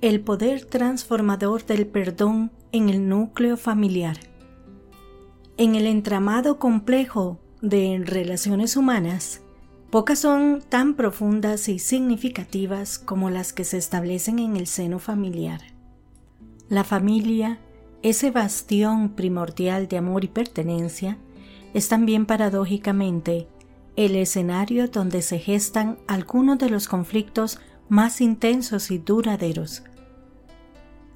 el poder transformador del perdón en el núcleo familiar. En el entramado complejo de relaciones humanas, pocas son tan profundas y significativas como las que se establecen en el seno familiar. La familia, ese bastión primordial de amor y pertenencia, es también paradójicamente el escenario donde se gestan algunos de los conflictos más intensos y duraderos.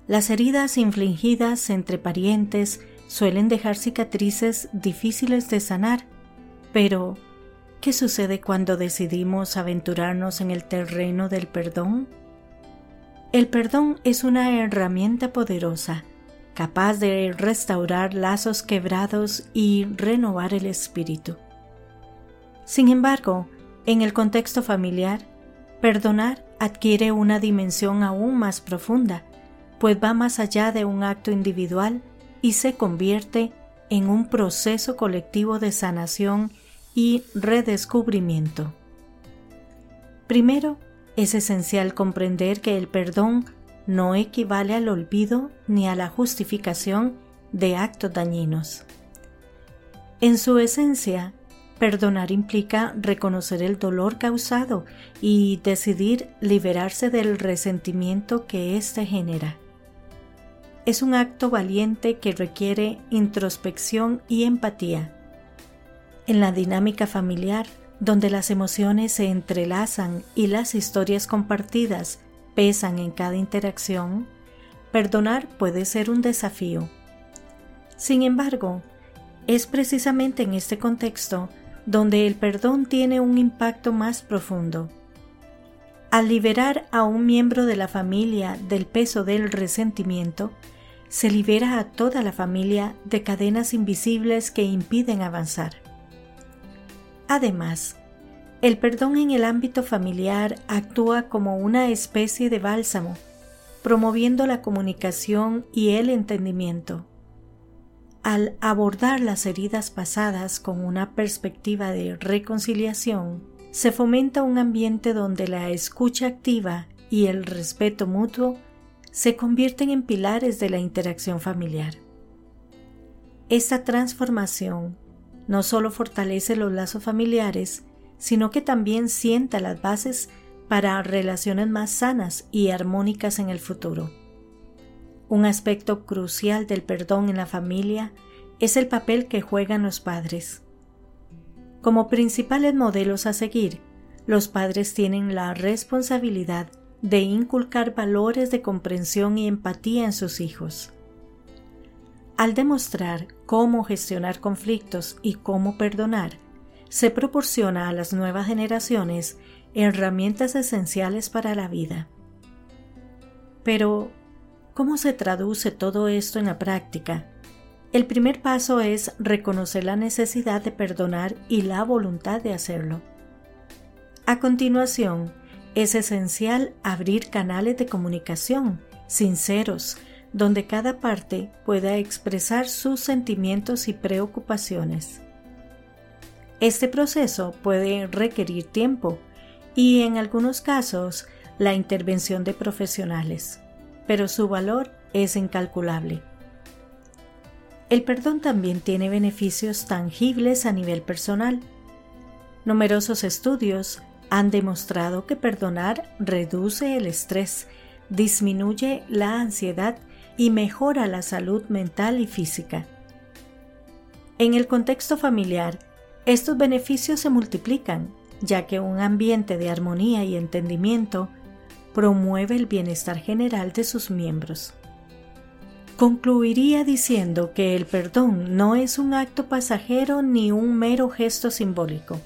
Las heridas infligidas entre parientes suelen dejar cicatrices difíciles de sanar, pero ¿qué sucede cuando decidimos aventurarnos en el terreno del perdón? El perdón es una herramienta poderosa, capaz de restaurar lazos quebrados y renovar el espíritu. Sin embargo, en el contexto familiar, perdonar adquiere una dimensión aún más profunda, pues va más allá de un acto individual y se convierte en un proceso colectivo de sanación y redescubrimiento. Primero, es esencial comprender que el perdón no equivale al olvido ni a la justificación de actos dañinos. En su esencia, Perdonar implica reconocer el dolor causado y decidir liberarse del resentimiento que éste genera. Es un acto valiente que requiere introspección y empatía. En la dinámica familiar, donde las emociones se entrelazan y las historias compartidas pesan en cada interacción, perdonar puede ser un desafío. Sin embargo, es precisamente en este contexto donde el perdón tiene un impacto más profundo. Al liberar a un miembro de la familia del peso del resentimiento, se libera a toda la familia de cadenas invisibles que impiden avanzar. Además, el perdón en el ámbito familiar actúa como una especie de bálsamo, promoviendo la comunicación y el entendimiento al abordar las heridas pasadas con una perspectiva de reconciliación, se fomenta un ambiente donde la escucha activa y el respeto mutuo se convierten en pilares de la interacción familiar. Esta transformación no solo fortalece los lazos familiares, sino que también sienta las bases para relaciones más sanas y armónicas en el futuro. Un aspecto crucial del perdón en la familia es el papel que juegan los padres. Como principales modelos a seguir, los padres tienen la responsabilidad de inculcar valores de comprensión y empatía en sus hijos. Al demostrar cómo gestionar conflictos y cómo perdonar, se proporciona a las nuevas generaciones herramientas esenciales para la vida. Pero, ¿Cómo se traduce todo esto en la práctica? El primer paso es reconocer la necesidad de perdonar y la voluntad de hacerlo. A continuación, es esencial abrir canales de comunicación sinceros, donde cada parte pueda expresar sus sentimientos y preocupaciones. Este proceso puede requerir tiempo y en algunos casos la intervención de profesionales pero su valor es incalculable. El perdón también tiene beneficios tangibles a nivel personal. Numerosos estudios han demostrado que perdonar reduce el estrés, disminuye la ansiedad y mejora la salud mental y física. En el contexto familiar, estos beneficios se multiplican, ya que un ambiente de armonía y entendimiento promueve el bienestar general de sus miembros. Concluiría diciendo que el perdón no es un acto pasajero ni un mero gesto simbólico.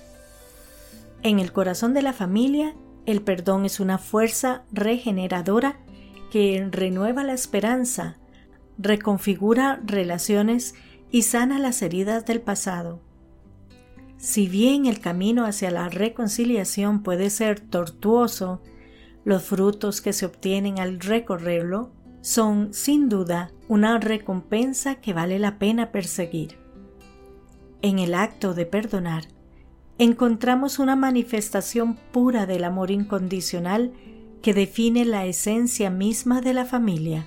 En el corazón de la familia, el perdón es una fuerza regeneradora que renueva la esperanza, reconfigura relaciones y sana las heridas del pasado. Si bien el camino hacia la reconciliación puede ser tortuoso los frutos que se obtienen al recorrerlo son, sin duda, una recompensa que vale la pena perseguir. En el acto de perdonar, encontramos una manifestación pura del amor incondicional que define la esencia misma de la familia.